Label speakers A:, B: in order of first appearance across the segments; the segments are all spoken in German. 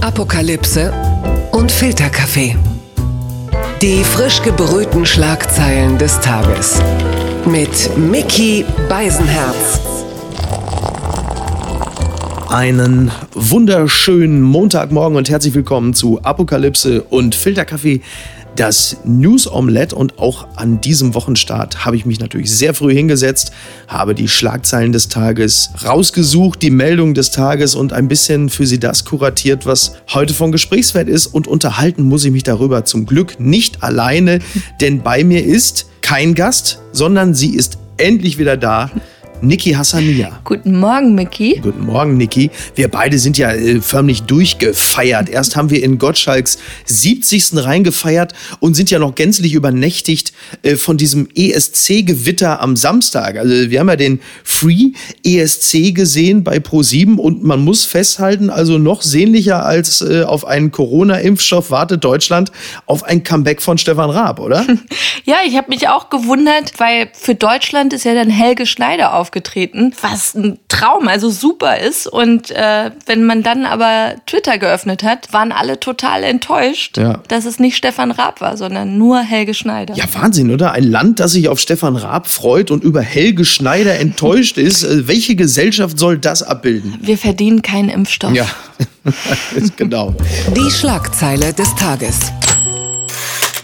A: Apokalypse und Filterkaffee. Die frisch gebrühten Schlagzeilen des Tages. Mit Mickey Beisenherz.
B: Einen wunderschönen Montagmorgen und herzlich willkommen zu Apokalypse und Filterkaffee, das News Omelette. Und auch an diesem Wochenstart habe ich mich natürlich sehr früh hingesetzt, habe die Schlagzeilen des Tages rausgesucht, die Meldung des Tages und ein bisschen für Sie das kuratiert, was heute von Gesprächswert ist. Und unterhalten muss ich mich darüber zum Glück nicht alleine, denn bei mir ist kein Gast, sondern sie ist endlich wieder da. Niki Hassania.
C: Guten Morgen, Mickey.
B: Guten Morgen, Niki. Wir beide sind ja äh, förmlich durchgefeiert. Erst haben wir in Gottschalks 70. reingefeiert und sind ja noch gänzlich übernächtigt äh, von diesem ESC-Gewitter am Samstag. Also wir haben ja den Free ESC gesehen bei Pro7 und man muss festhalten, also noch sehnlicher als äh, auf einen Corona-Impfstoff wartet Deutschland auf ein Comeback von Stefan Raab, oder?
C: Ja, ich habe mich auch gewundert, weil für Deutschland ist ja dann Helge Schneider aufgetreten, was ein Traum, also super ist. Und äh, wenn man dann aber Twitter geöffnet hat, waren alle total enttäuscht,
B: Ja.
C: dass es nicht Stefan Raab war, sondern nur Helge Schneider.
B: Ja, Wahnsinn, oder? Ein Land, das sich auf Stefan Raab freut und über Helge Schneider enttäuscht ist. Äh, Welche Gesellschaft soll das abbilden?
C: Wir verdienen keinen Impfstoff.
B: Ja, genau.
A: Die Schlagzeile des Tages.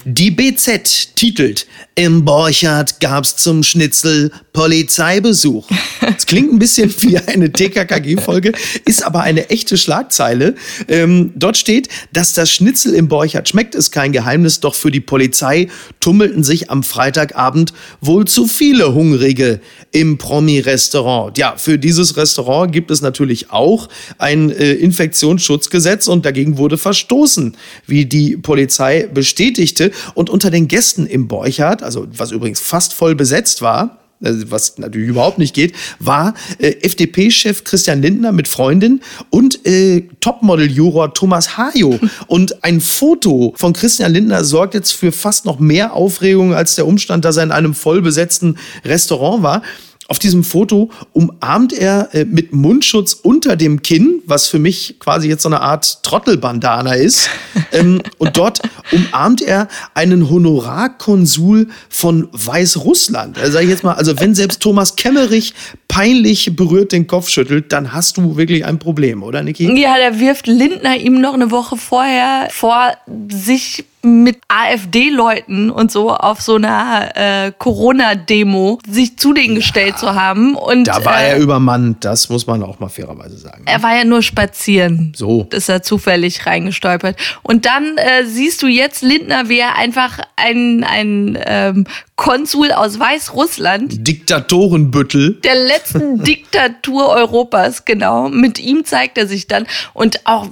B: Die BZ titelt Im Borchardt gab's zum Schnitzel Polizeibesuch. Das klingt ein bisschen wie eine TKKG-Folge, ist aber eine echte Schlagzeile. Ähm, dort steht, dass das Schnitzel im Borchardt schmeckt, ist kein Geheimnis, doch für die Polizei tummelten sich am Freitagabend wohl zu viele Hungrige im Promi-Restaurant. Ja, für dieses Restaurant gibt es natürlich auch ein äh, Infektionsschutzgesetz und dagegen wurde verstoßen, wie die Polizei bestätigte. Und unter den Gästen im Borchardt, also was übrigens fast voll besetzt war, was natürlich überhaupt nicht geht, war äh, FDP-Chef Christian Lindner mit Freundin und äh, Topmodel-Juror Thomas Hajo. Und ein Foto von Christian Lindner sorgt jetzt für fast noch mehr Aufregung als der Umstand, dass er in einem voll besetzten Restaurant war. Auf diesem Foto umarmt er äh, mit Mundschutz unter dem Kinn, was für mich quasi jetzt so eine Art Trottelbandana ist. ähm, und dort umarmt er einen Honorarkonsul von Weißrussland. Also sag ich jetzt mal, also wenn selbst Thomas Kemmerich peinlich berührt den Kopf schüttelt, dann hast du wirklich ein Problem, oder Niki?
C: Ja, da wirft Lindner ihm noch eine Woche vorher vor, sich mit AfD-Leuten und so auf so einer äh, Corona-Demo sich zu denen gestellt zu haben. Und
B: Da war
C: äh,
B: er übermannt, das muss man auch mal fairerweise sagen.
C: er war ja nur spazieren.
B: So.
C: Ist er zufällig reingestolpert. Und dann äh, siehst du jetzt Lindner, wie er einfach ein, ein ähm, Konsul aus Weißrussland
B: Diktatorenbüttel.
C: der letzten Diktatur Europas, genau. Mit ihm zeigt er sich dann. Und auch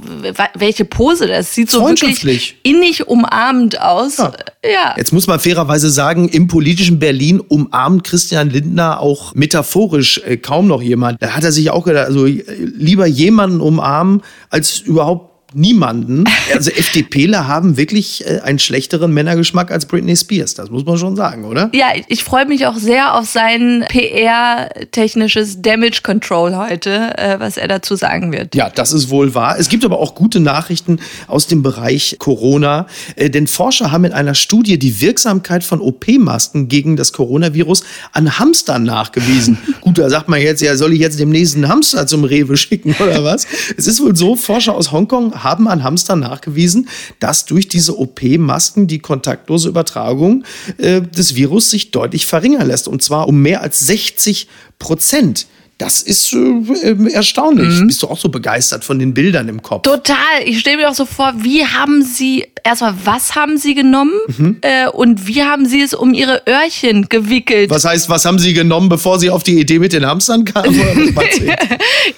C: welche Pose, das sieht so wirklich innig umarmend aus.
B: Ja.
C: Ja.
B: Jetzt muss man fairerweise sagen, im politischen Berlin umarmt Christian Lindner auch metaphorisch äh, kaum noch jemand. Da hat er sich auch gedacht, also äh, lieber jemanden umarmen als überhaupt niemanden. Also FDPler haben wirklich äh, einen schlechteren Männergeschmack als Britney Spears. Das muss man schon sagen, oder?
C: Ja, ich- freue mich auch sehr auf sein PR-technisches Damage Control heute, äh, was er dazu sagen wird.
B: Ja, das ist wohl wahr. Es gibt aber auch gute Nachrichten aus dem Bereich Corona, äh, denn Forscher haben in einer Studie die Wirksamkeit von OP-Masken gegen das Coronavirus an Hamstern nachgewiesen. Gut, da sagt man jetzt, ja, soll ich jetzt demnächst einen Hamster zum Rewe schicken oder was? Es ist wohl so, Forscher aus Hongkong haben an Hamstern nachgewiesen, dass durch diese OP-Masken die kontaktlose Übertragung äh, des Virus sich deutlich verringern lässt. Und zwar um mehr als 60 Prozent. Das ist äh, äh, erstaunlich. Bist du auch so begeistert von den Bildern im Kopf?
C: Total. Ich stelle mir auch so vor, wie haben Sie, erstmal, was haben Sie genommen
B: Mhm.
C: äh, und wie haben Sie es um Ihre Öhrchen gewickelt?
B: Was heißt, was haben Sie genommen, bevor Sie auf die Idee mit den Hamstern kamen?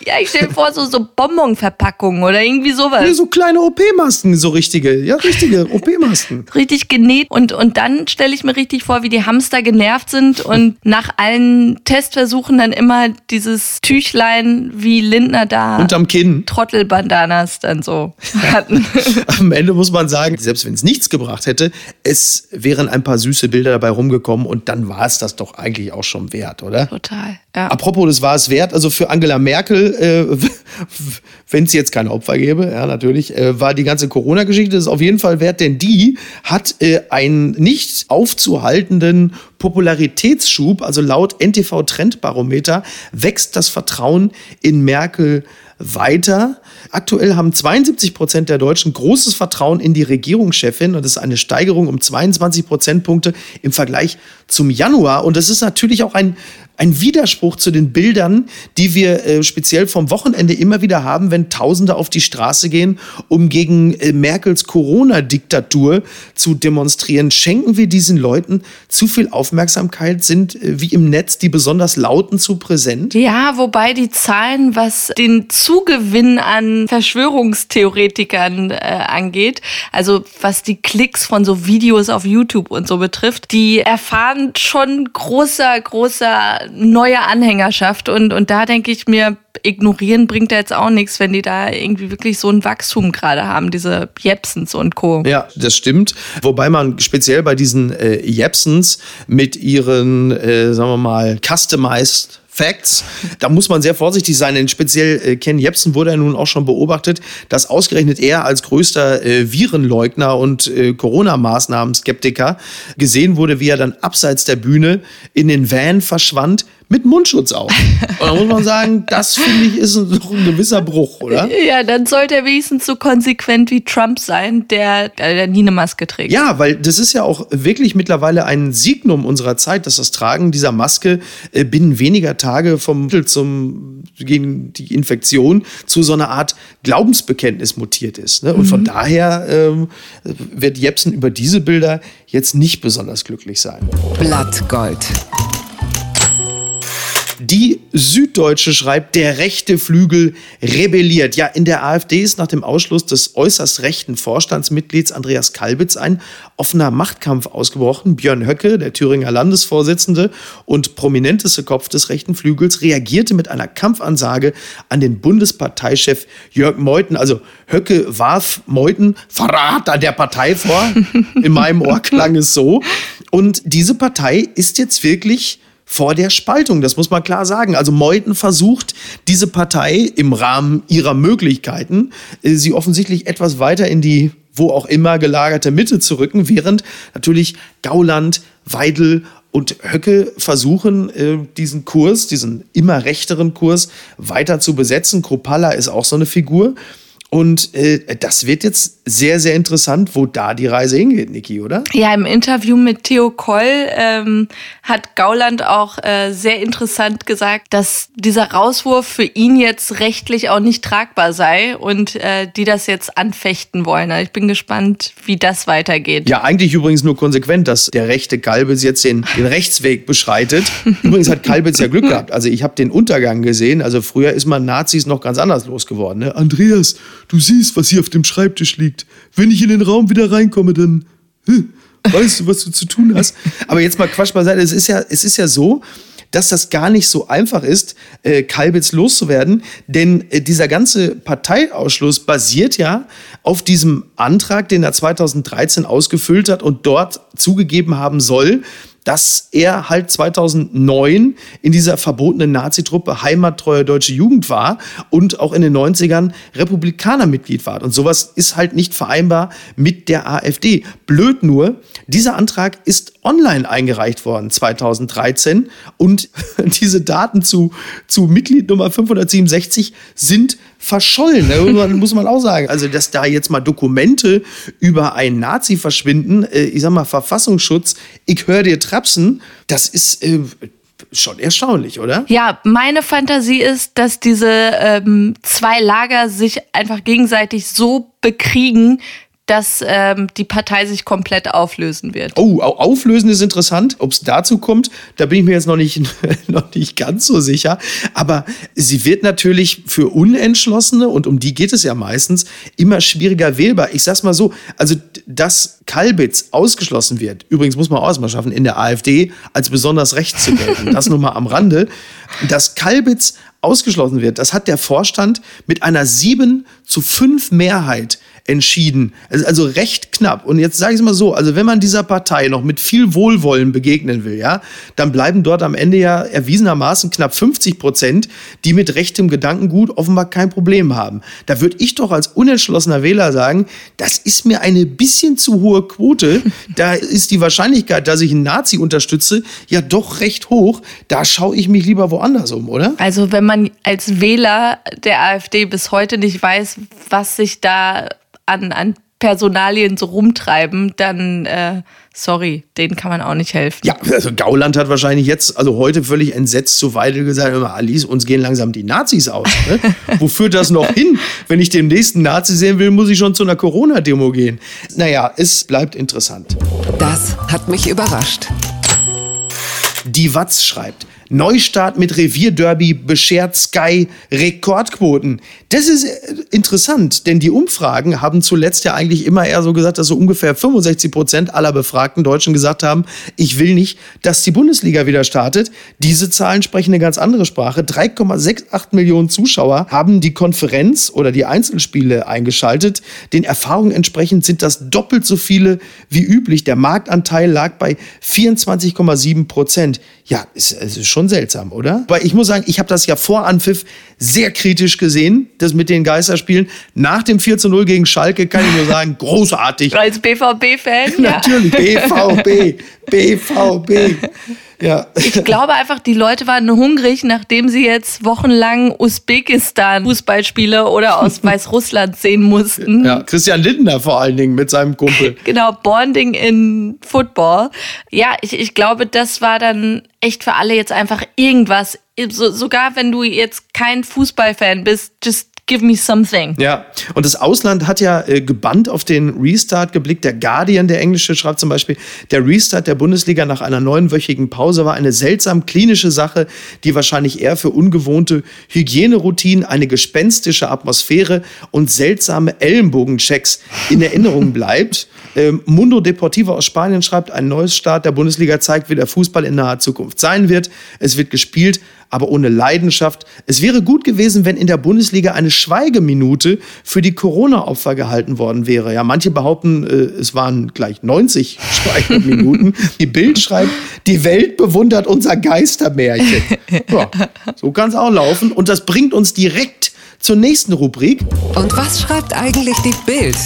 C: Ja, ich stelle mir vor, so, so Bonbonverpackungen oder irgendwie sowas.
B: Nee, so kleine OP-Masken, so richtige, ja, richtige OP-Masken.
C: richtig genäht und, und dann stelle ich mir richtig vor, wie die Hamster genervt sind und nach allen Testversuchen dann immer dieses dieses Tüchlein wie Lindner da.
B: Unterm Kinn.
C: Trottelbandanas dann so hatten.
B: Am Ende muss man sagen, selbst wenn es nichts gebracht hätte, es wären ein paar süße Bilder dabei rumgekommen und dann war es das doch eigentlich auch schon wert, oder?
C: Total. Ja.
B: Apropos, das war es wert. Also für Angela Merkel, äh, wenn es jetzt keine Opfer gäbe, ja natürlich, äh, war die ganze Corona-Geschichte auf jeden Fall wert, denn die hat äh, einen nicht aufzuhaltenden Popularitätsschub, also laut NTV Trendbarometer wächst das Vertrauen in Merkel weiter. Aktuell haben 72 Prozent der Deutschen großes Vertrauen in die Regierungschefin und das ist eine Steigerung um 22 Prozentpunkte im Vergleich zum Januar. Und das ist natürlich auch ein ein Widerspruch zu den Bildern, die wir äh, speziell vom Wochenende immer wieder haben, wenn Tausende auf die Straße gehen, um gegen äh, Merkels Corona-Diktatur zu demonstrieren. Schenken wir diesen Leuten zu viel Aufmerksamkeit? Sind äh, wie im Netz die besonders Lauten zu präsent?
C: Ja, wobei die Zahlen, was den Zugewinn an Verschwörungstheoretikern äh, angeht, also was die Klicks von so Videos auf YouTube und so betrifft, die erfahren schon großer, großer neue Anhängerschaft. Und, und da denke ich mir, ignorieren bringt da jetzt auch nichts, wenn die da irgendwie wirklich so ein Wachstum gerade haben, diese Jepsens und Co.
B: Ja, das stimmt. Wobei man speziell bei diesen äh, Jepsens mit ihren, äh, sagen wir mal, customized Facts. Da muss man sehr vorsichtig sein, denn speziell äh, Ken Jebsen wurde ja nun auch schon beobachtet, dass ausgerechnet er als größter äh, Virenleugner und äh, Corona-Maßnahmen-Skeptiker gesehen wurde, wie er dann abseits der Bühne in den Van verschwand mit Mundschutz auf. Und da muss man sagen, das finde ich ist doch ein gewisser Bruch, oder?
C: Ja, dann sollte er wenigstens so konsequent wie Trump sein, der, der nie eine Maske trägt.
B: Ja, weil das ist ja auch wirklich mittlerweile ein Signum unserer Zeit, dass das Tragen dieser Maske äh, binnen weniger Tage vom Mittel zum gegen die Infektion zu so einer Art Glaubensbekenntnis mutiert ist. Ne? Und mhm. von daher ähm, wird Jepsen über diese Bilder jetzt nicht besonders glücklich sein.
A: Blattgold.
B: Die Süddeutsche schreibt, der rechte Flügel rebelliert. Ja, in der AfD ist nach dem Ausschluss des äußerst rechten Vorstandsmitglieds Andreas Kalbitz ein offener Machtkampf ausgebrochen. Björn Höcke, der Thüringer Landesvorsitzende und prominenteste Kopf des rechten Flügels, reagierte mit einer Kampfansage an den Bundesparteichef Jörg Meuthen. Also Höcke warf Meuthen Verrat an der Partei vor. In meinem Ohr klang es so. Und diese Partei ist jetzt wirklich vor der Spaltung. Das muss man klar sagen. Also Meuthen versucht, diese Partei im Rahmen ihrer Möglichkeiten, äh, sie offensichtlich etwas weiter in die wo auch immer gelagerte Mitte zu rücken, während natürlich Gauland, Weidel und Höcke versuchen, äh, diesen Kurs, diesen immer rechteren Kurs weiter zu besetzen. Kropalla ist auch so eine Figur. Und äh, das wird jetzt sehr, sehr interessant, wo da die Reise hingeht, Niki, oder?
C: Ja, im Interview mit Theo Koll ähm, hat Gauland auch äh, sehr interessant gesagt, dass dieser Rauswurf für ihn jetzt rechtlich auch nicht tragbar sei und äh, die das jetzt anfechten wollen. Also ich bin gespannt, wie das weitergeht.
B: Ja, eigentlich übrigens nur konsequent, dass der rechte Kalbitz jetzt den, den Rechtsweg beschreitet. übrigens hat Kalbitz ja Glück gehabt. Also ich habe den Untergang gesehen. Also früher ist man Nazis noch ganz anders losgeworden. Ne? Andreas, Du siehst, was hier auf dem Schreibtisch liegt. Wenn ich in den Raum wieder reinkomme, dann hm, weißt du, was du zu tun hast. Aber jetzt mal Quatsch beiseite. Es ist ja, es ist ja so, dass das gar nicht so einfach ist, äh, Kalbitz loszuwerden. Denn äh, dieser ganze Parteiausschluss basiert ja auf diesem Antrag, den er 2013 ausgefüllt hat und dort zugegeben haben soll, dass er halt 2009 in dieser verbotenen Nazitruppe heimattreue deutsche Jugend war und auch in den 90ern Republikanermitglied war. Und sowas ist halt nicht vereinbar mit der AfD. Blöd nur, dieser Antrag ist online eingereicht worden 2013 und diese Daten zu, zu Mitglied Nummer 567 sind verschollen. Da muss man auch sagen. Also, dass da jetzt mal Dokumente über einen Nazi verschwinden, äh, ich sag mal, Verfassungsschutz, ich höre dir trapsen, das ist äh, schon erstaunlich, oder?
C: Ja, meine Fantasie ist, dass diese ähm, zwei Lager sich einfach gegenseitig so bekriegen, dass ähm, die Partei sich komplett auflösen wird.
B: Oh, auflösen ist interessant. Ob es dazu kommt, da bin ich mir jetzt noch nicht, noch nicht ganz so sicher. Aber sie wird natürlich für Unentschlossene, und um die geht es ja meistens, immer schwieriger wählbar. Ich sag's mal so, also dass Kalbitz ausgeschlossen wird, übrigens muss man auch erstmal schaffen, in der AfD als besonders rechts zu gelten, das nur mal am Rande, dass Kalbitz ausgeschlossen wird. Das hat der Vorstand mit einer 7 zu 5 Mehrheit entschieden. Also recht knapp. Und jetzt sage ich es mal so, also wenn man dieser Partei noch mit viel Wohlwollen begegnen will, ja, dann bleiben dort am Ende ja erwiesenermaßen knapp 50 Prozent, die mit rechtem Gedankengut offenbar kein Problem haben. Da würde ich doch als unentschlossener Wähler sagen, das ist mir eine bisschen zu hohe Quote. Da ist die Wahrscheinlichkeit, dass ich einen Nazi unterstütze, ja doch recht hoch. Da schaue ich mich lieber woanders um, oder?
C: Also wenn man als Wähler der AfD bis heute nicht weiß, was sich da an, an Personalien so rumtreiben, dann äh, sorry, denen kann man auch nicht helfen.
B: Ja, also Gauland hat wahrscheinlich jetzt, also heute völlig entsetzt zu Weidel gesagt, Alice, uns gehen langsam die Nazis aus. Ne? Wo führt das noch hin? Wenn ich den nächsten Nazi sehen will, muss ich schon zu einer Corona-Demo gehen. Naja, es bleibt interessant.
A: Das hat mich überrascht.
B: Die Watz schreibt, Neustart mit Revierderby beschert Sky Rekordquoten. Das ist äh, interessant, denn die Umfragen haben zuletzt ja eigentlich immer eher so gesagt, dass so ungefähr 65 Prozent aller befragten Deutschen gesagt haben, ich will nicht, dass die Bundesliga wieder startet. Diese Zahlen sprechen eine ganz andere Sprache. 3,68 Millionen Zuschauer haben die Konferenz oder die Einzelspiele eingeschaltet. Den Erfahrungen entsprechend sind das doppelt so viele wie üblich. Der Marktanteil lag bei 24,7 Prozent. Ja, es ist, ist schon seltsam, oder? Weil ich muss sagen, ich habe das ja vor Anpfiff sehr kritisch gesehen, das mit den Geisterspielen. Nach dem 4 zu 0 gegen Schalke kann ich nur sagen, großartig.
C: Als BVB-Fan?
B: Natürlich, BVB, BVB. Ja.
C: Ich glaube einfach, die Leute waren hungrig, nachdem sie jetzt wochenlang Usbekistan-Fußballspiele oder aus Weißrussland sehen mussten.
B: Ja, Christian Lindner vor allen Dingen mit seinem Kumpel.
C: Genau, Bonding in Football. Ja, ich, ich glaube, das war dann echt für alle jetzt einfach irgendwas. So, sogar wenn du jetzt kein Fußballfan bist, just Give me something.
B: Ja, und das Ausland hat ja äh, gebannt auf den Restart geblickt. Der Guardian, der Englische, schreibt zum Beispiel, der Restart der Bundesliga nach einer neunwöchigen Pause war eine seltsam klinische Sache, die wahrscheinlich eher für ungewohnte Hygieneroutinen, eine gespenstische Atmosphäre und seltsame Ellenbogenchecks in Erinnerung bleibt. Ähm, Mundo Deportivo aus Spanien schreibt, ein neues Start der Bundesliga zeigt, wie der Fußball in naher Zukunft sein wird. Es wird gespielt, aber ohne Leidenschaft. Es wäre gut gewesen, wenn in der Bundesliga eine Schweigeminute für die Corona-Opfer gehalten worden wäre. Ja, manche behaupten, äh, es waren gleich 90 Schweigeminuten. Die Bild schreibt, die Welt bewundert unser Geistermärchen. Ja, so kann es auch laufen. Und das bringt uns direkt zur nächsten Rubrik.
A: Und was schreibt eigentlich die Bild?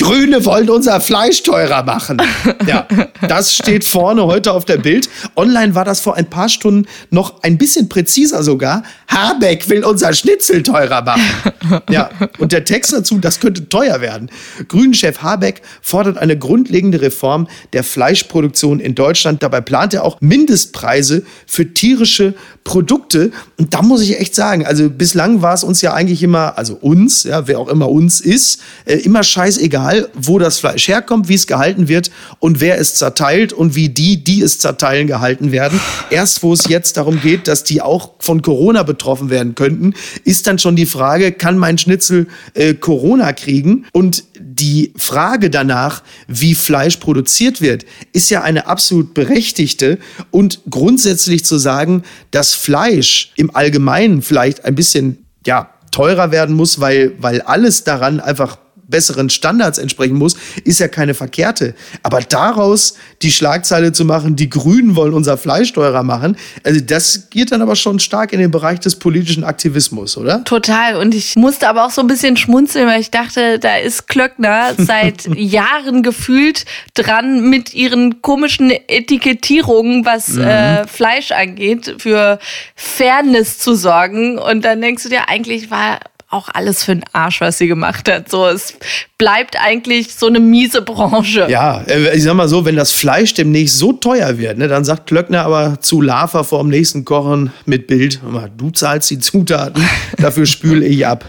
B: Grüne wollen unser Fleisch teurer machen. Ja, das steht vorne heute auf der Bild. Online war das vor ein paar Stunden noch ein bisschen präziser sogar. Habeck will unser Schnitzel teurer machen. Ja, und der Text dazu, das könnte teuer werden. Grünen-Chef Habeck fordert eine grundlegende Reform der Fleischproduktion in Deutschland. Dabei plant er auch Mindestpreise für tierische Produkte. Und da muss ich echt sagen, also bislang war es uns ja eigentlich immer, also uns, ja, wer auch immer uns ist, äh, immer scheißegal egal, wo das Fleisch herkommt, wie es gehalten wird und wer es zerteilt und wie die, die es zerteilen, gehalten werden. Erst wo es jetzt darum geht, dass die auch von Corona betroffen werden könnten, ist dann schon die Frage, kann mein Schnitzel äh, Corona kriegen? Und die Frage danach, wie Fleisch produziert wird, ist ja eine absolut berechtigte. Und grundsätzlich zu sagen, dass Fleisch im Allgemeinen vielleicht ein bisschen, ja, teurer werden muss, weil, weil alles daran einfach besseren Standards entsprechen muss, ist ja keine verkehrte. Aber daraus die Schlagzeile zu machen, die Grünen wollen unser Fleisch teurer machen, also das geht dann aber schon stark in den Bereich des politischen Aktivismus, oder?
C: Total. Und ich musste aber auch so ein bisschen schmunzeln, weil ich dachte, da ist Klöckner seit Jahren gefühlt dran mit ihren komischen Etikettierungen, was mhm. äh, Fleisch angeht, für Fairness zu sorgen. Und dann denkst du dir, eigentlich war auch alles für den Arsch, was sie gemacht hat. So, es bleibt eigentlich so eine miese Branche.
B: Ja, äh, ich sag mal so, wenn das Fleisch demnächst so teuer wird, ne, dann sagt Klöckner aber zu Lava vor dem nächsten Kochen mit Bild, du zahlst die Zutaten, dafür spül ich ab.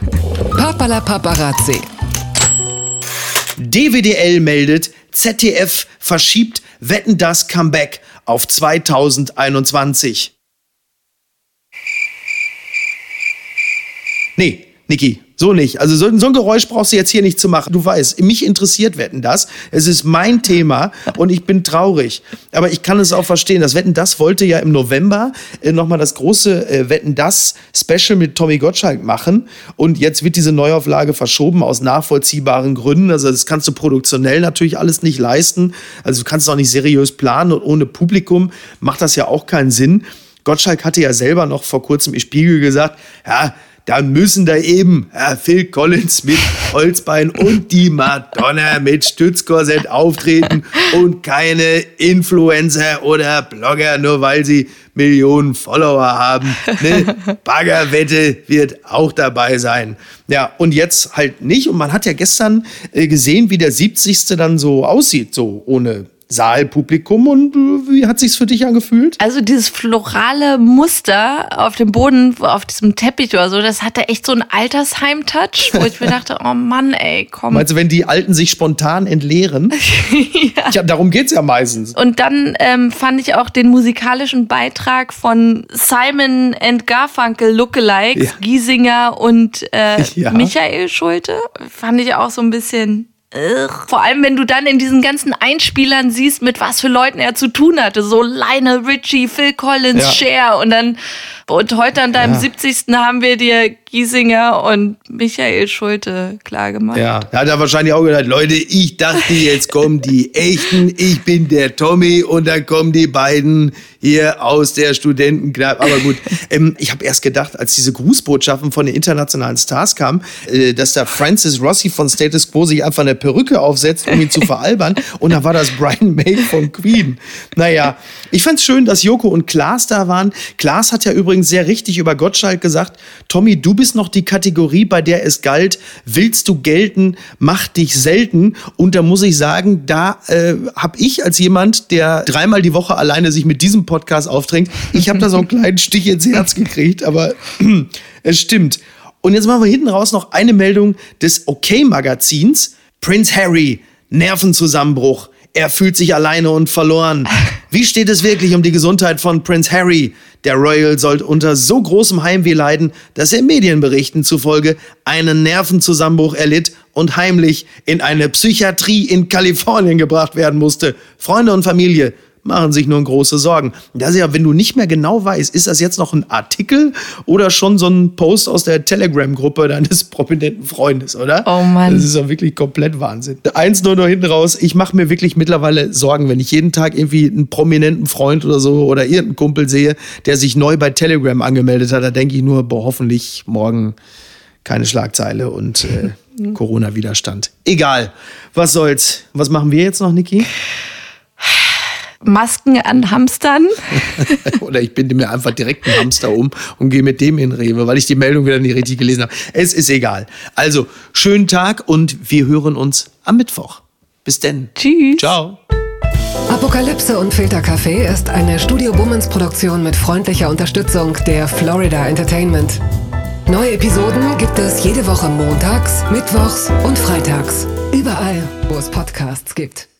A: Papala Paparazzi.
B: DWDL meldet, ZDF verschiebt Wetten das Comeback auf 2021. Nee, Niki, so nicht. Also so, so, ein Geräusch brauchst du jetzt hier nicht zu machen. Du weißt, mich interessiert Wetten das. Es ist mein Thema und ich bin traurig. Aber ich kann es auch verstehen. Das Wetten das wollte ja im November äh, nochmal das große äh, Wetten das Special mit Tommy Gottschalk machen. Und jetzt wird diese Neuauflage verschoben aus nachvollziehbaren Gründen. Also das kannst du produktionell natürlich alles nicht leisten. Also du kannst es auch nicht seriös planen und ohne Publikum macht das ja auch keinen Sinn. Gottschalk hatte ja selber noch vor kurzem im Spiegel gesagt, ja, dann müssen da eben ja, Phil Collins mit Holzbein und die Madonna mit Stützkorsett auftreten und keine Influencer oder Blogger, nur weil sie Millionen Follower haben. Eine Baggerwette wird auch dabei sein. Ja, und jetzt halt nicht. Und man hat ja gestern äh, gesehen, wie der 70. dann so aussieht, so ohne Saalpublikum und äh, wie hat sich's für dich angefühlt?
C: Also dieses florale Muster auf dem Boden, auf diesem Teppich oder so, das hatte echt so einen Altersheim-Touch, wo ich mir dachte, oh Mann, ey, komm.
B: Meinst du, wenn die Alten sich spontan entleeren? ja. ja. Darum geht's ja meistens.
C: Und dann ähm, fand ich auch den musikalischen Beitrag von Simon and Garfunkel Lookalikes, ja. Giesinger und äh, ja. Michael Schulte, fand ich auch so ein bisschen vor allem, wenn du dann in diesen ganzen Einspielern siehst, mit was für Leuten er zu tun hatte. So Lionel Richie, Phil Collins, ja. Cher und dann und heute an deinem ja. 70. haben wir dir Giesinger und Michael Schulte klargemacht.
B: Ja, da hat er wahrscheinlich auch gedacht, Leute, ich dachte, jetzt kommen die Echten, ich bin der Tommy und dann kommen die beiden hier aus der Studentenkneipe. Aber gut, ähm, ich habe erst gedacht, als diese Grußbotschaften von den internationalen Stars kamen, äh, dass da Francis Rossi von Status Quo sich einfach eine Perücke aufsetzt, um ihn zu veralbern. Und da war das Brian May von Queen. Naja, ich fand es schön, dass Joko und Klaas da waren. Klaas hat ja übrigens übrigens sehr richtig über Gottschalk gesagt, Tommy, du bist noch die Kategorie, bei der es galt, willst du gelten, mach dich selten. Und da muss ich sagen, da äh, habe ich als jemand, der dreimal die Woche alleine sich mit diesem Podcast aufdrängt, ich habe da so einen kleinen Stich ins Herz gekriegt, aber es stimmt. Und jetzt machen wir hinten raus noch eine Meldung des OK-Magazins. Prince Harry, Nervenzusammenbruch. Er fühlt sich alleine und verloren. Wie steht es wirklich um die Gesundheit von Prince Harry? Der Royal soll unter so großem Heimweh leiden, dass er Medienberichten zufolge einen Nervenzusammenbruch erlitt und heimlich in eine Psychiatrie in Kalifornien gebracht werden musste. Freunde und Familie machen sich nur große Sorgen. Das ist ja, wenn du nicht mehr genau weißt, ist das jetzt noch ein Artikel oder schon so ein Post aus der Telegram-Gruppe deines prominenten Freundes, oder?
C: Oh Mann.
B: Das ist ja wirklich komplett Wahnsinn. Eins nur noch hinten raus, ich mache mir wirklich mittlerweile Sorgen, wenn ich jeden Tag irgendwie einen prominenten Freund oder so oder irgendeinen Kumpel sehe, der sich neu bei Telegram angemeldet hat, da denke ich nur, boah, hoffentlich morgen keine Schlagzeile und äh, Corona-Widerstand. Egal. Was soll's? Was machen wir jetzt noch, Niki?
C: Masken an Hamstern.
B: Oder ich binde mir einfach direkt einen Hamster um und gehe mit dem in Rewe, weil ich die Meldung wieder nicht richtig gelesen habe. Es ist egal. Also, schönen Tag und wir hören uns am Mittwoch. Bis denn.
C: Tschüss.
B: Ciao.
A: Apokalypse und Filtercafé ist eine Studio Bummens Produktion mit freundlicher Unterstützung der Florida Entertainment. Neue Episoden gibt es jede Woche montags, mittwochs und freitags. Überall, wo es Podcasts gibt.